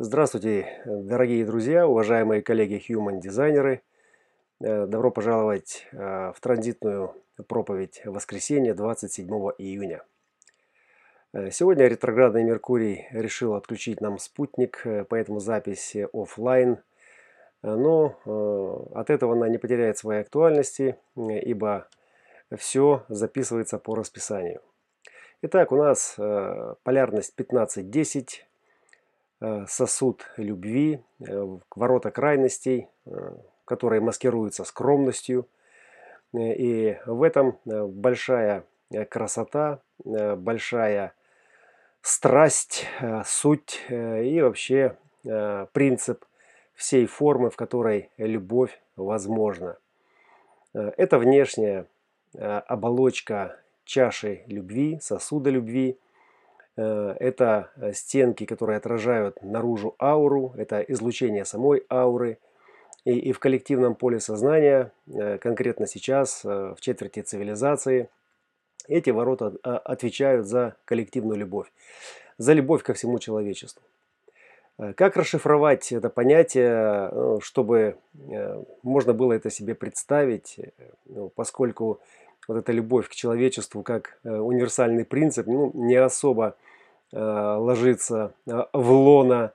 Здравствуйте, дорогие друзья, уважаемые коллеги-human-дизайнеры. Э, добро пожаловать э, в транзитную проповедь воскресенья 27 июня. Э, сегодня ретроградный Меркурий решил отключить нам спутник, поэтому запись офлайн. Но от этого она не потеряет своей актуальности, ибо все записывается по расписанию. Итак, у нас полярность 15-10, Э, сосуд любви, э, ворота крайностей, э, которые маскируются скромностью. И в этом большая красота, большая страсть, суть и вообще принцип всей формы, в которой любовь возможна. Это внешняя оболочка чаши любви, сосуда любви – Э, это э, стенки, которые отражают наружу ауру, это излучение самой ауры. И, и в коллективном поле сознания, э, конкретно сейчас, в четверти цивилизации, эти ворота отвечают за коллективную любовь, за любовь ко всему человечеству. Как расшифровать это понятие, чтобы можно было это себе представить, ну, поскольку вот эта любовь к человечеству как универсальный принцип ну, не особо Э, ложится э, в лона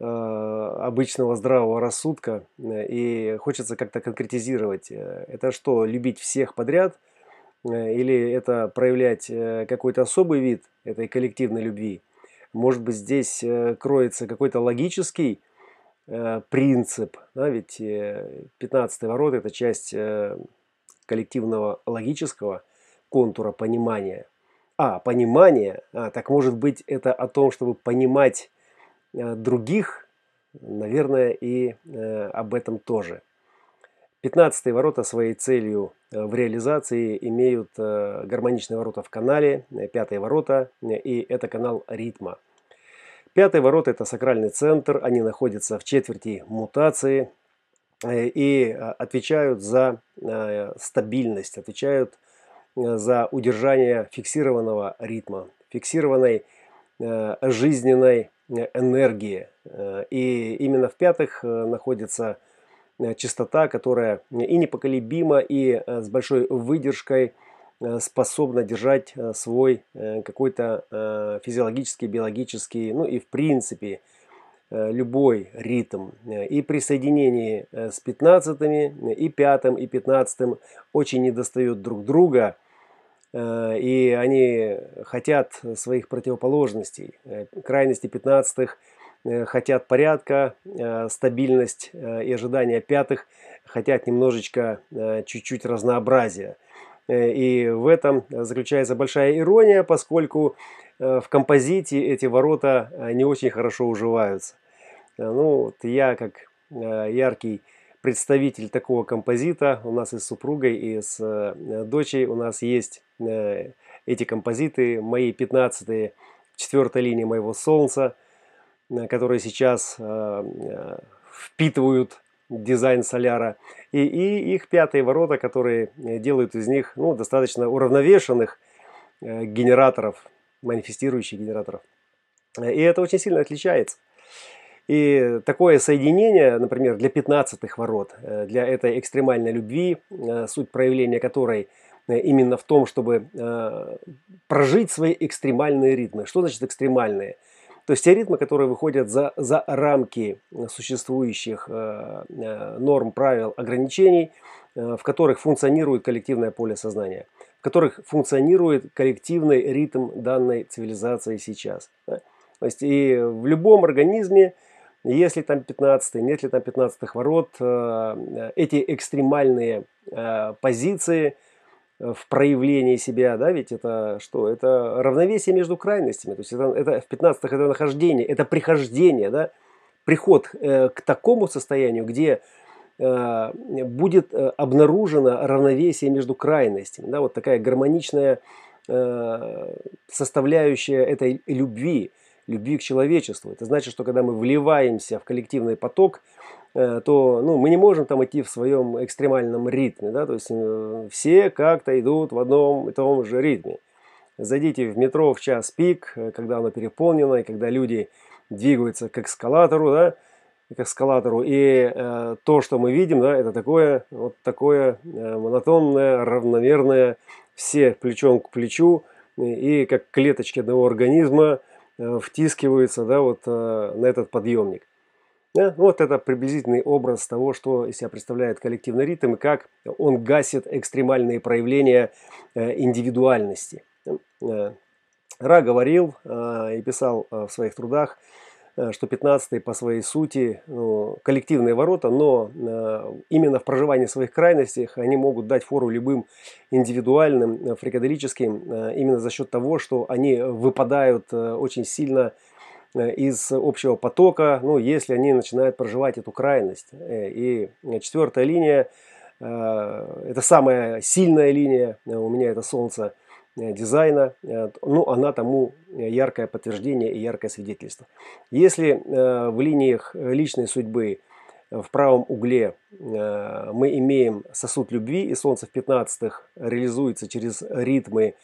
э, обычного здравого рассудка и хочется как-то конкретизировать. Это что, любить всех подряд? Или это проявлять какой-то особый вид этой коллективной любви? Может быть, здесь кроется какой-то логический принцип, да, ведь 15 ворот – это часть коллективного логического контура понимания – а, понимание. А, так может быть это о том, чтобы понимать э, других, наверное, и э, об этом тоже. Пятнадцатые ворота своей целью э, в реализации имеют гармоничные ворота в канале, пятые ворота, и это канал ритма. Пятые ворота – это сакральный центр, они находятся в четверти мутации и отвечают за стабильность, отвечают Э, за удержание фиксированного ритма, фиксированной э, жизненной э, энергии. И именно в пятых находится частота, которая и непоколебима, и с большой выдержкой способна держать свой какой-то физиологический, биологический, ну и в принципе любой ритм. И при соединении с пятнадцатыми, и пятым, и пятнадцатым очень недостают друг друга – Э, и они хотят своих противоположностей. Э, крайности 15-х э, хотят порядка, стабильность и ожидания пятых хотят немножечко, чуть-чуть разнообразия. И в этом заключается большая ирония, поскольку в композите эти ворота не очень хорошо уживаются. Ну, вот я как яркий представитель такого композита. У нас и с супругой, и с э, дочей у нас есть э, эти композиты. Мои 15 четвертой линии моего Солнца, э, которые сейчас впитывают дизайн соляра. И, и их пятые ворота, которые делают из них ну, достаточно уравновешенных генераторов, манифестирующих генераторов. И это очень сильно отличается. И такое соединение, например, для 15-х ворот, э, для этой экстремальной любви, э, суть проявления которой э, именно в том, чтобы прожить свои экстремальные ритмы. Что значит экстремальные? То есть те ритмы, которые выходят за, за рамки существующих норм, правил, ограничений, в которых функционирует коллективное поле сознания, в которых функционирует коллективный ритм данной цивилизации сейчас. То есть и в любом организме если там 15 нет ли там 15 ворот, э, эти экстремальные э, позиции э, в проявлении себя, да, ведь это что? Это равновесие между крайностями. То есть это, это в 15 это нахождение, это прихождение, да, приход к такому состоянию, где будет обнаружено равновесие между крайностями, да, вот такая гармоничная составляющая этой любви – любви к человечеству. Это значит, что когда мы вливаемся в коллективный поток, э, то ну, мы не можем там идти в своем экстремальном ритме. Да? То есть э, все как-то идут в одном и том же ритме. Зайдите в метро в час пик, э, когда оно переполнено, и когда люди двигаются к эскалатору, да, к эскалатору. И э, то, что мы видим, да, это такое, вот такое э, монотонное, равномерное, все плечом к плечу, и как клеточки одного организма втискиваются да, вот, э, на этот подъемник. Да? Вот это приблизительный образ того, что из себя представляет коллективный ритм и как он гасит экстремальные проявления э, индивидуальности. Ра говорил и писал в своих трудах, что 15 по своей сути ну, коллективные ворота, но именно в проживании своих крайностях они могут дать фору любым индивидуальным, фрикаделическим, именно за счет того, что они выпадают очень сильно Э, из общего потока, ну, если они начинают проживать эту крайность. Э, и четвертая линия, э, это самая сильная линия, у меня это солнце дизайна, ну, она тому яркое подтверждение и яркое свидетельство. Если в линиях личной судьбы в правом угле мы имеем сосуд любви, и солнце в 15 реализуется через ритмы,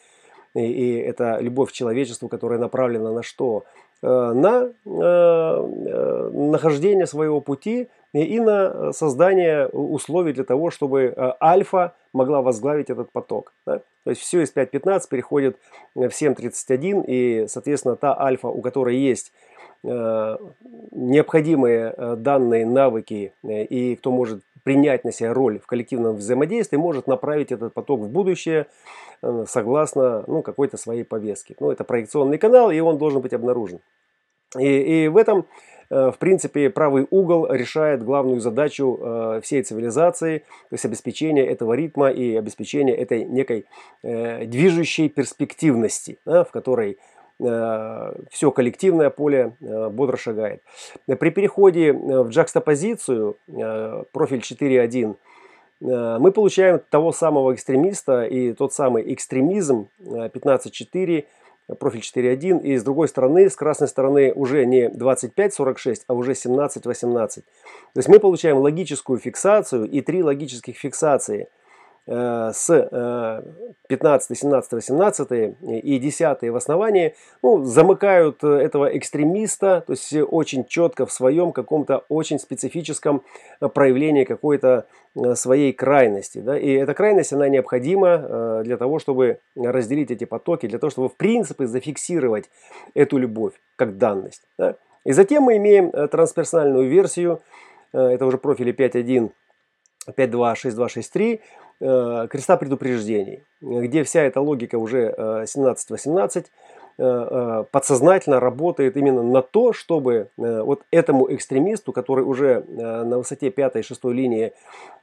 и это любовь к человечеству, которая направлена на что? Э, на э, э, нахождение своего пути и на создание условий для того, чтобы альфа могла возглавить этот поток. Да? То есть все из 5.15 переходит в 7.31 и, соответственно, та альфа, у которой есть необходимые данные, навыки и кто может принять на себя роль в коллективном взаимодействии, может направить этот поток в будущее согласно ну, какой-то своей повестке. Ну, это проекционный канал, и он должен быть обнаружен. И, и в этом, э, в принципе, правый угол решает главную задачу э, всей цивилизации, то есть обеспечение этого ритма и обеспечение этой некой э, движущей перспективности, в которой все коллективное поле бодро шагает. При переходе в джакстопозицию, профиль 4.1, мы получаем того самого экстремиста и тот самый экстремизм 15.4 профиль 4.1, и с другой стороны, с красной стороны уже не 25.46, а уже 17.18. То есть мы получаем логическую фиксацию и три логических фиксации – Э, с 15, 17, 18 и 10 в основании ну, замыкают этого экстремиста, то есть очень четко в своем каком-то очень специфическом проявлении какой-то э, своей крайности. Да? И эта крайность, она необходима э, для того, чтобы разделить эти потоки, для того, чтобы в принципе зафиксировать эту любовь как данность. Да? И затем мы имеем трансперсональную версию, это уже профили 5.1, 5.2, 6.2, 6.3, Э, креста предупреждений, где вся эта логика уже 17-18 э, э, подсознательно работает именно на то, чтобы вот этому экстремисту, который уже на высоте 5-6 линии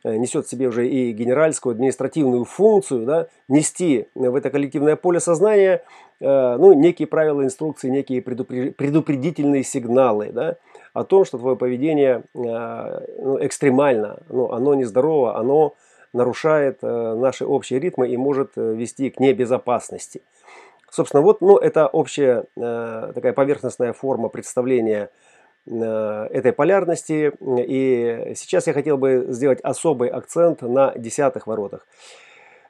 несет в себе уже и генеральскую административную функцию, да, нести в это коллективное поле сознания ну, некие правила инструкции, некие предупредительные сигналы да, о том, что твое поведение ну, экстремально, ну, оно нездорово, оно нарушает э, наши общие ритмы и может э, вести к небезопасности. Собственно, вот ну, это общая э, такая поверхностная форма представления этой полярности. И сейчас я хотел бы сделать особый акцент на десятых воротах.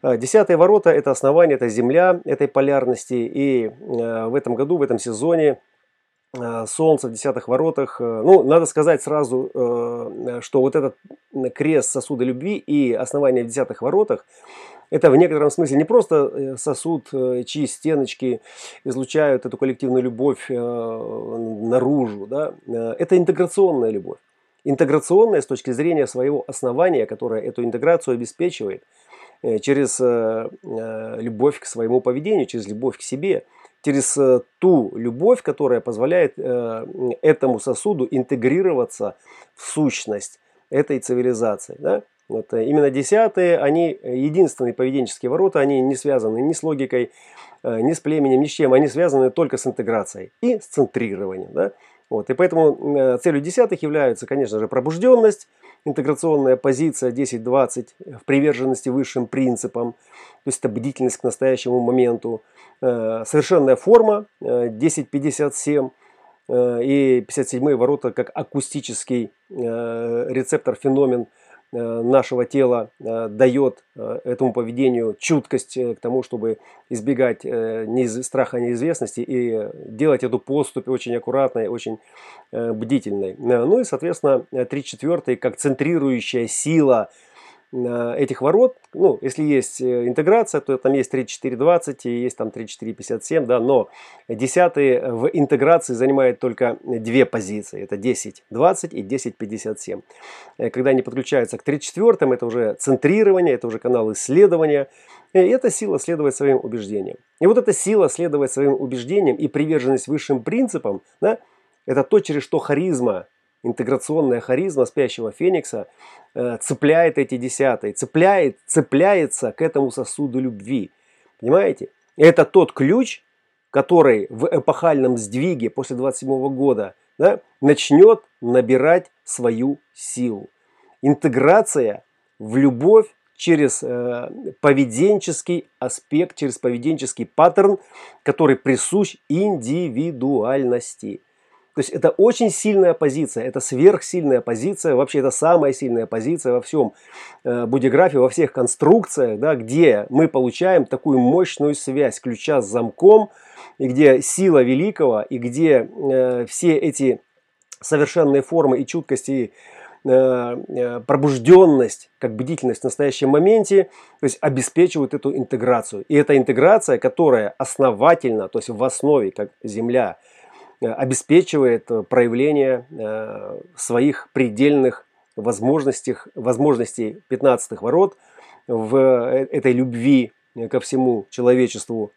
Десятые ворота – это основание, это земля этой полярности. И в этом году, в этом сезоне солнце в десятых воротах. Э, ну, надо сказать сразу, э, что вот этот крест сосуда любви и основание в десятых воротах, это в некотором смысле не просто сосуд, чьи стеночки излучают эту коллективную любовь наружу. Да? Это интеграционная любовь. Интеграционная с точки зрения своего основания, которое эту интеграцию обеспечивает через любовь к своему поведению, через любовь к себе – через э, ту любовь, которая позволяет э, этому сосуду интегрироваться в сущность этой цивилизации. Да? Вот э, именно десятые, они единственные поведенческие ворота, они не связаны ни с логикой, ни с племенем, ни с чем, они связаны только с интеграцией и с центрированием. Да? Вот, и поэтому целью десятых является, конечно же, пробужденность, интеграционная позиция 10-20 в приверженности высшим принципам, то есть это бдительность к настоящему моменту, совершенная форма 1057 э, э, и 57 ворота как акустический рецептор феномен нашего тела дает этому поведению чуткость к тому, чтобы избегать страха неизвестности и делать эту поступь очень аккуратной, очень бдительной. Ну и, соответственно, 3 четвертые как центрирующая сила – этих ворот, ну, если есть э, интеграция, то там есть 3420 и есть там 3457, да, но десятые в интеграции занимает только две позиции, это 1020 и 1057. Э, когда они подключаются к 34 это уже центрирование, это уже канал исследования, и эта сила следовать своим убеждениям. И вот эта сила следовать своим убеждениям и приверженность высшим принципам, да, это то, через что харизма интеграционная харизма спящего феникса э, цепляет эти десятые, цепляет, цепляется к этому сосуду любви. Понимаете? Это тот ключ, который в эпохальном сдвиге после 27 года да, начнет набирать свою силу. Интеграция в любовь через э, поведенческий аспект, через поведенческий паттерн, который присущ индивидуальности. То есть это очень сильная позиция, это сверхсильная позиция, вообще это самая сильная позиция во всем э, будиграфии, во всех конструкциях, да, где мы получаем такую мощную связь ключа с замком, и где сила великого, и где э, все эти совершенные формы и чуткость, и э, э, пробужденность, как бдительность в настоящем моменте, то есть обеспечивают эту интеграцию. И эта интеграция, которая основательно, то есть в основе, как Земля – обеспечивает э, проявление э, своих предельных возможностей, возможностей 15 ворот в этой любви ко всему человечеству,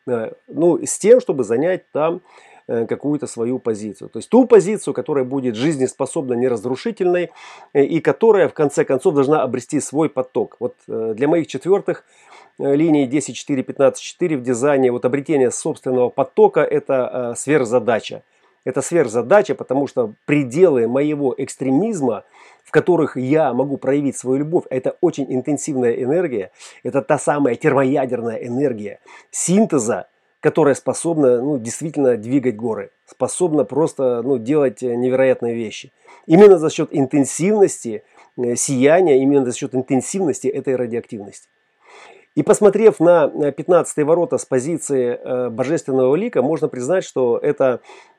ну, с тем, чтобы занять там какую-то свою позицию. То есть ту позицию, которая будет жизнеспособна, неразрушительной и которая в конце концов должна обрести свой поток. Вот для моих четвертых линий 10, 4, 15, 4 в дизайне вот обретение собственного потока – это сверхзадача. Это сверхзадача, потому что пределы моего экстремизма, в которых я могу проявить свою любовь, это очень интенсивная энергия, это та самая термоядерная энергия синтеза, которая способна ну, действительно двигать горы, способна просто ну, делать невероятные вещи. Именно за счет интенсивности э, сияния, именно за счет интенсивности этой радиоактивности. И посмотрев на 15 ворота с позиции э, божественного лика, можно признать, что это э,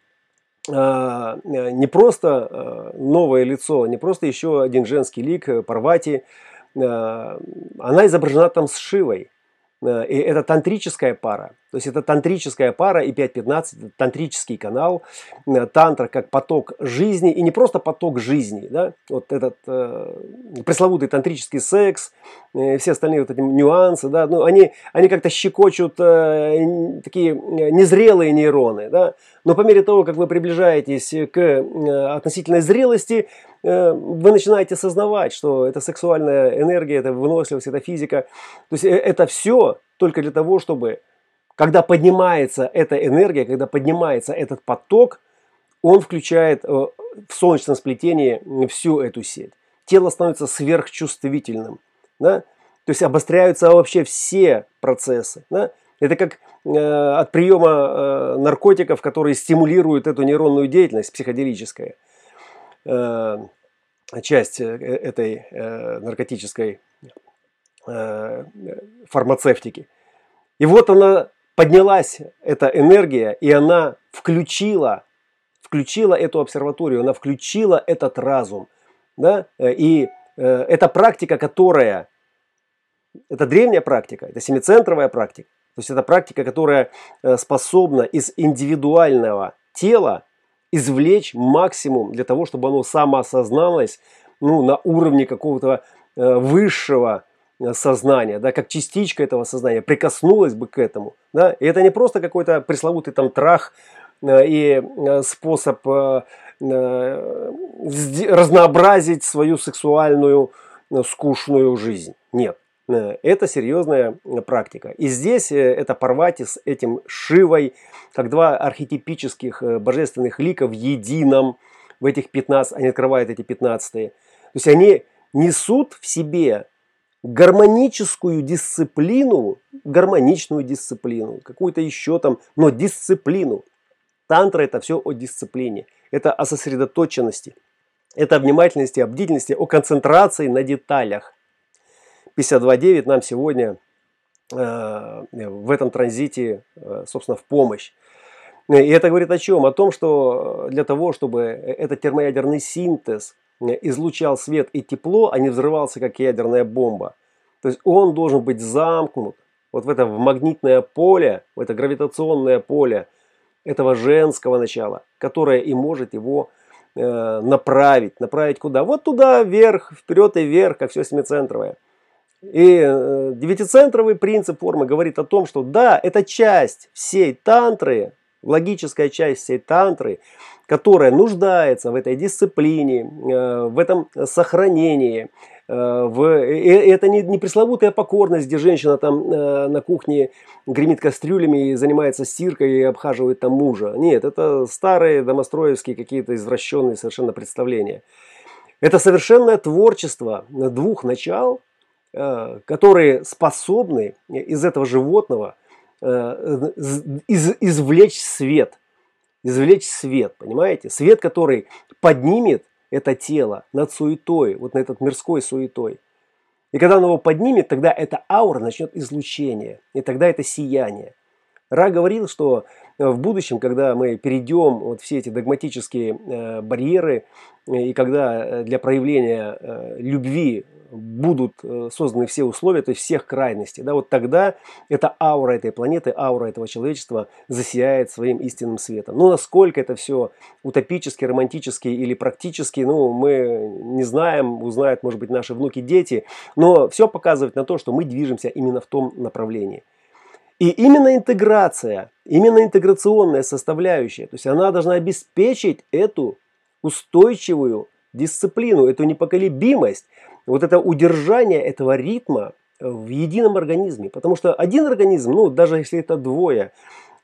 не просто э, новое лицо, не просто еще один женский лик э, Парвати, она изображена там с Шивой. И это тантрическая пара. То есть это тантрическая пара и 5.15, это тантрический канал, э, тантра как поток жизни, и не просто поток жизни, да, вот этот э, пресловутый тантрический секс, э, все остальные вот эти нюансы, да, ну, они, они как-то щекочут э, такие э, незрелые нейроны, да, но по мере того, как вы приближаетесь к э, относительной зрелости, э, вы начинаете осознавать, что это сексуальная энергия, это выносливость, это физика, то есть э, это все только для того, чтобы когда поднимается эта энергия, когда поднимается этот поток, он включает э, в солнечном сплетении всю эту сеть. Тело становится сверхчувствительным. Да? То есть обостряются вообще все процессы. Да? Это как э, от приема э, наркотиков, которые стимулируют эту нейронную деятельность психоделическая. Э, часть э, этой э, наркотической фармацевтики. И вот она поднялась эта энергия, и она включила, включила эту обсерваторию, она включила этот разум. Да? И э, это практика, которая, это древняя практика, это семицентровая практика. То есть это практика, которая способна из индивидуального тела извлечь максимум для того, чтобы оно самоосозналось ну, на уровне какого-то э, высшего сознания, да, как частичка этого сознания прикоснулась бы к этому. Да, и это не просто какой-то пресловутый там трах э, и э, способ э, разнообразить свою сексуальную скучную жизнь. Нет. Это серьезная практика. И здесь это Парвати с этим Шивой, как два архетипических божественных лика в едином, в этих 15, они открывают эти 15. То есть они несут в себе гармоническую дисциплину, гармоничную дисциплину, какую-то еще там, но дисциплину. Тантра это все о дисциплине, это о сосредоточенности, Это о внимательности, о бдительности, о концентрации на деталях. 52.9 нам сегодня э, в этом транзите, э, собственно, в помощь. И это говорит о чем? О том, что для того, чтобы этот термоядерный синтез излучал свет и тепло, а не взрывался, как ядерная бомба. То есть он должен быть замкнут вот в это в магнитное поле, в это гравитационное поле этого женского начала, которое и может его э, направить. Направить куда? Вот туда, вверх, вперед и вверх, как все семицентровое. И э, девятицентровый принцип формы говорит о том, что да, это часть всей тантры, логическая часть всей тантры, которая нуждается в этой дисциплине, э, в этом сохранении, э, в, это не, пресловутая покорность, где женщина там на кухне гремит кастрюлями и занимается стиркой и обхаживает там мужа. Нет, это старые домостроевские какие-то извращенные совершенно представления. Это совершенное творчество двух начал – которые способны из этого животного э, из, извлечь свет. Извлечь свет, понимаете? Свет, который поднимет это тело над суетой, вот на этот мирской суетой. И когда он его поднимет, тогда эта аура начнет излучение. И тогда это сияние. Ра говорил, что э, в будущем, когда мы перейдем вот все эти догматические э, барьеры, и когда для проявления э, любви будут э, созданы все условия, то есть всех крайностей, да, вот тогда эта аура этой планеты, аура этого человечества засияет своим истинным светом. Ну, насколько это все утопически, романтически или практически, ну, мы не знаем, узнают, может быть, наши внуки, дети, но все показывает на то, что мы движемся именно в том направлении. И именно интеграция, именно интеграционная составляющая, то есть она должна обеспечить эту устойчивую дисциплину, эту непоколебимость, вот это удержание этого ритма в едином организме. Потому что один организм, ну даже если это двое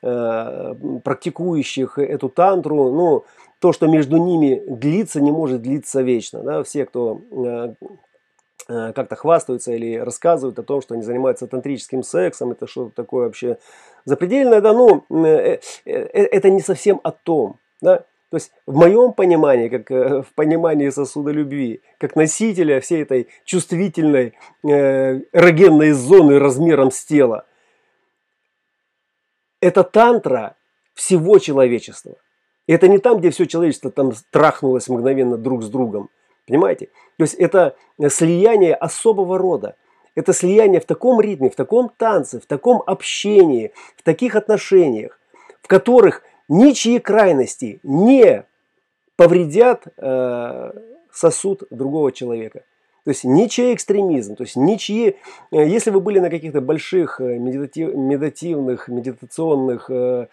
э, практикующих эту тантру, ну то, что между ними длится, не может длиться вечно. Да? Все, кто э, э, как-то хвастаются или рассказывают о том, что они занимаются тантрическим сексом, это что-то такое вообще запредельное, да, ну, э, э, э, это не совсем о том, да, то есть в моем понимании, как э, в понимании сосуда любви, как носителя всей этой чувствительной э, эрогенной зоны размером с тело, это тантра всего человечества. И это не там, где все человечество там трахнулось мгновенно друг с другом. Понимаете? То есть это слияние особого рода. Это слияние в таком ритме, в таком танце, в таком общении, в таких отношениях, в которых ничьи крайности не повредят э, сосуд другого человека. То есть ничей экстремизм, то есть ничьи, э, если вы были на каких-то больших э, медитатив, медитативных, медитационных э,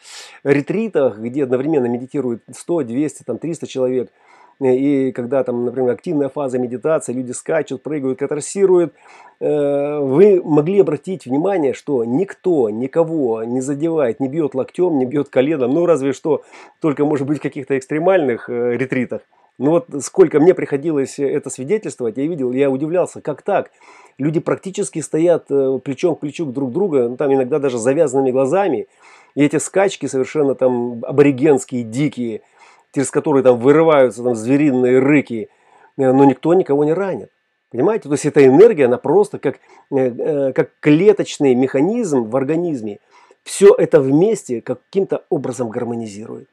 ретритах, где одновременно медитирует 100, 200, там, 300 человек, и когда там, например, активная фаза медитации, люди скачут, прыгают, катарсируют, э, вы могли обратить внимание, что никто никого не задевает, не бьет локтем, не бьет коленом, ну разве что только может быть в каких-то экстремальных э, ретритах. Ну вот сколько мне приходилось это свидетельствовать, я видел, я удивлялся, как так? Люди практически стоят э, плечом к плечу друг друга, ну, там иногда даже завязанными глазами, и эти скачки совершенно там аборигенские, дикие – через которые там вырываются там звериные рыки, э, но никто никого не ранит. Понимаете? То есть эта энергия, она просто как, э, э, как клеточный механизм в организме. Все это вместе каким-то образом гармонизирует.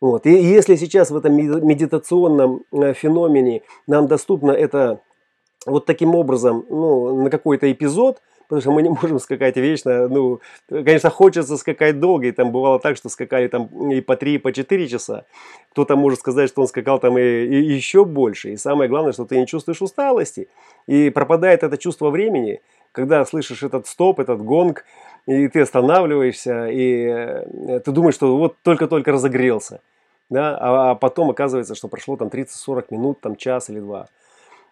Вот. И если сейчас в этом медитационном феномене нам доступно это вот таким образом ну, на какой-то эпизод – потому что мы не можем скакать вечно. Ну, конечно, хочется скакать долго, и там бывало так, что скакали там и по 3, и по 4 часа. Кто-то может сказать, что он скакал там и, и еще больше. И самое главное, что ты не чувствуешь усталости. И пропадает это чувство времени, когда слышишь этот стоп, этот гонг, и ты останавливаешься, и э, ты думаешь, что вот только-только разогрелся. Да? А, а потом оказывается, что прошло там 30-40 минут, там час или два.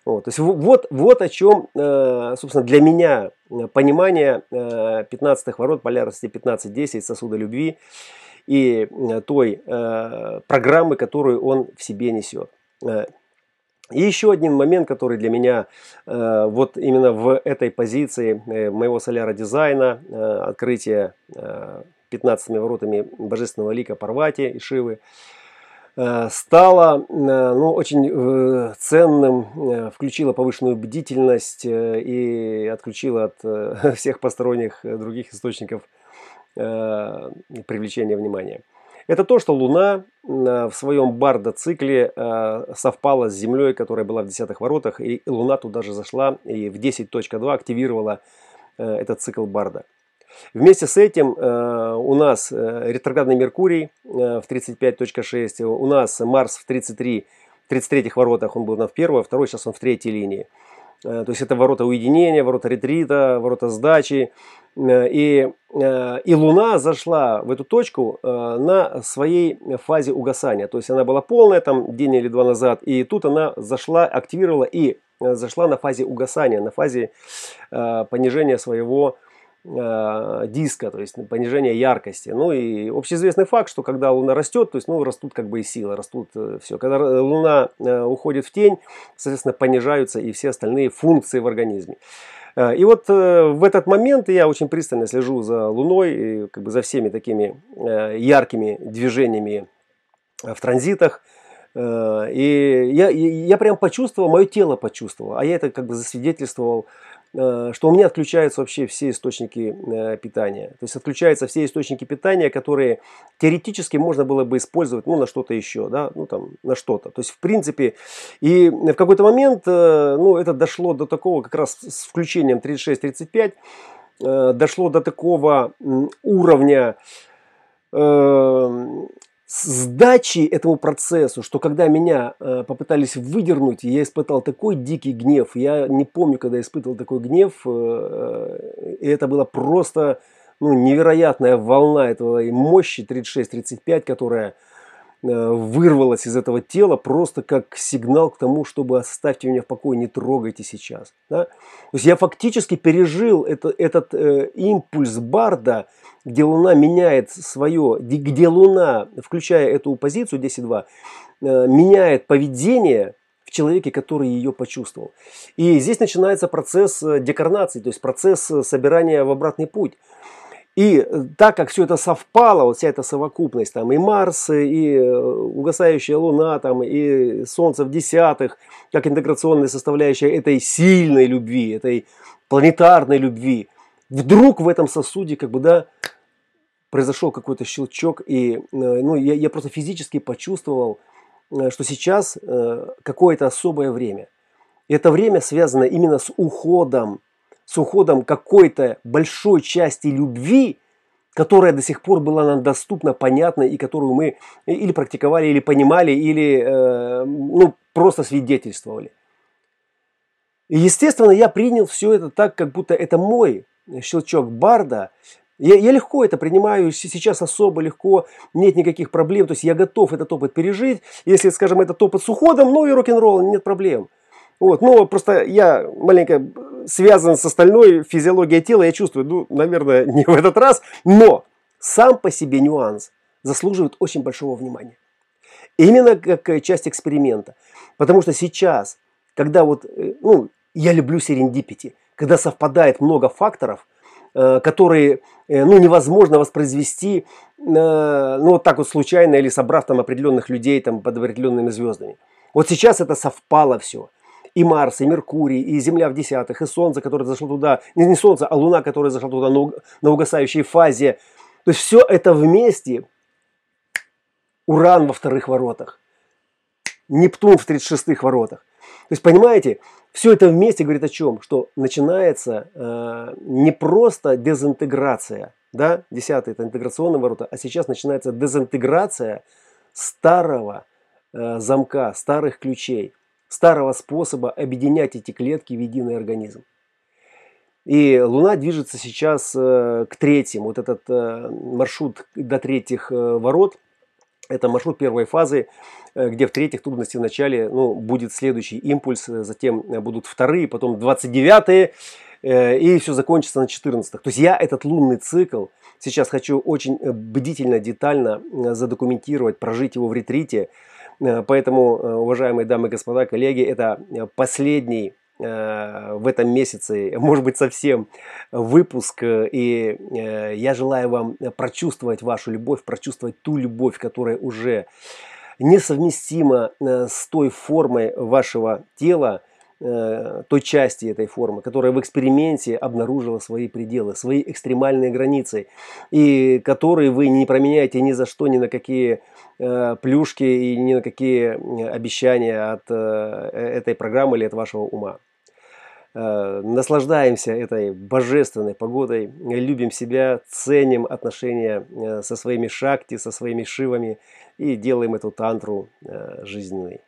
Вот, то есть вот, вот о чем, э, собственно, для меня э, понимание 15-х э, ворот полярности 15-10 сосуда любви и той программы, которую он в себе несет. И еще один момент, который для меня вот именно в этой позиции моего соляра дизайна, открытия 15 воротами божественного лика Парвати и Шивы, стала ну, очень ценным, включила повышенную бдительность и отключила от всех посторонних других источников привлечения внимания. Это то, что Луна в своем барда-цикле совпала с Землей, которая была в десятых воротах, и Луна туда же зашла и в 10.2 активировала этот цикл барда. Вместе с этим у нас ретроградный Меркурий в 35.6, у нас Марс в 33, 33 воротах, он был на в первой, а второй, сейчас он в третьей линии. То есть это ворота уединения, ворота ретрита, ворота сдачи. Э, и, э, и Луна зашла в эту точку э, на своей фазе угасания. То есть она была полная там день или два назад. И тут она зашла, активировала и зашла на фазе угасания, на фазе понижения своего диска, то есть понижение яркости. Ну и общеизвестный факт, что когда Луна растет, то есть ну, растут как бы и силы, растут все. Когда Луна уходит в тень, соответственно, понижаются и все остальные функции в организме. Э, и вот э, в этот момент я очень пристально слежу за Луной и как бы за всеми такими э, яркими движениями в транзитах. И я, я прям почувствовал, мое тело почувствовало, а я это как бы засвидетельствовал Э, что у меня отключаются вообще все источники э, питания. То есть отключаются все источники питания, которые теоретически можно было бы использовать ну, на что-то еще, да, ну там на что-то. То есть в принципе, и в какой-то момент, э, ну это дошло до такого, как раз с включением 36-35, дошло до такого уровня сдачи этому процессу, что когда меня э, попытались выдернуть, я испытал такой дикий гнев. Я не помню, когда испытывал такой гнев. Э, э, и это была просто ну, невероятная волна этого мощи 36-35, которая э, вырвалась из этого тела просто как сигнал к тому, чтобы оставьте меня в покое, не трогайте сейчас. Да? То есть я фактически пережил это, этот э, импульс Барда, где Луна меняет свое, где Луна, включая эту позицию 10.2, э, меняет поведение в человеке, который ее почувствовал. И здесь начинается процесс э, декарнации, то есть процесс э, собирания в обратный путь. И так как все это совпало, вот вся эта совокупность, там и Марс, и угасающая Луна, там, и Солнце в десятых, как интеграционная составляющая этой сильной любви, этой планетарной любви, вдруг в этом сосуде как бы, да, произошел какой-то щелчок, и э, ну, я, я просто физически почувствовал, э, что сейчас э, какое-то особое время. И это время связано именно с уходом, с уходом какой-то большой части любви, которая до сих пор была нам доступна, понятна, и которую мы или практиковали, или понимали, или э, ну, просто свидетельствовали. И, естественно, я принял все это так, как будто это мой щелчок барда, я, я легко это принимаю, сейчас особо легко, нет никаких проблем, то есть я готов этот опыт пережить. Если, скажем, этот опыт с уходом, ну и рок-н-ролл, нет проблем. Вот, но просто я маленько связан с остальной физиологией тела, я чувствую, ну, наверное, не в этот раз, но сам по себе нюанс заслуживает очень большого внимания. Именно как часть эксперимента. Потому что сейчас, когда вот, э, ну, я люблю серендипити, когда совпадает много факторов – Э, которые э, ну, невозможно воспроизвести э, ну, вот так вот случайно или собрав там определенных людей там, под определенными звездами. Вот сейчас это совпало все. И Марс, и Меркурий, и Земля в десятых, и Солнце, которое зашло туда, не, не Солнце, а Луна, которая зашла туда на, на угасающей фазе. То есть все это вместе. Уран во вторых воротах. Нептун в 36-х воротах. То есть, понимаете, все это вместе говорит о чем? Что начинается э, не просто дезинтеграция, да, десятый это интеграционные ворота, а сейчас начинается дезинтеграция старого э, замка, старых ключей, старого способа объединять эти клетки в единый организм. И Луна движется сейчас э, к третьим. Вот этот э, маршрут до третьих э, ворот – это маршрут первой фазы, где в-третьих трудности в начале ну, будет следующий импульс, затем будут вторые, потом 29-е, и все закончится на 14-х. То есть я этот лунный цикл сейчас хочу очень бдительно, детально задокументировать, прожить его в ретрите. Поэтому, уважаемые дамы и господа, коллеги, это последний Э, в этом месяце, может быть совсем выпуск. И э, я желаю вам прочувствовать вашу любовь, прочувствовать ту любовь, которая уже несовместимо с той формой вашего тела, той части этой формы, которая в эксперименте обнаружила свои пределы, свои экстремальные границы, и которые вы не променяете ни за что, ни на какие плюшки и ни на какие обещания от этой программы или от вашего ума. Э, наслаждаемся этой божественной погодой, любим себя, ценим отношения э, со своими шакти, со своими шивами и делаем эту тантру э, жизненной.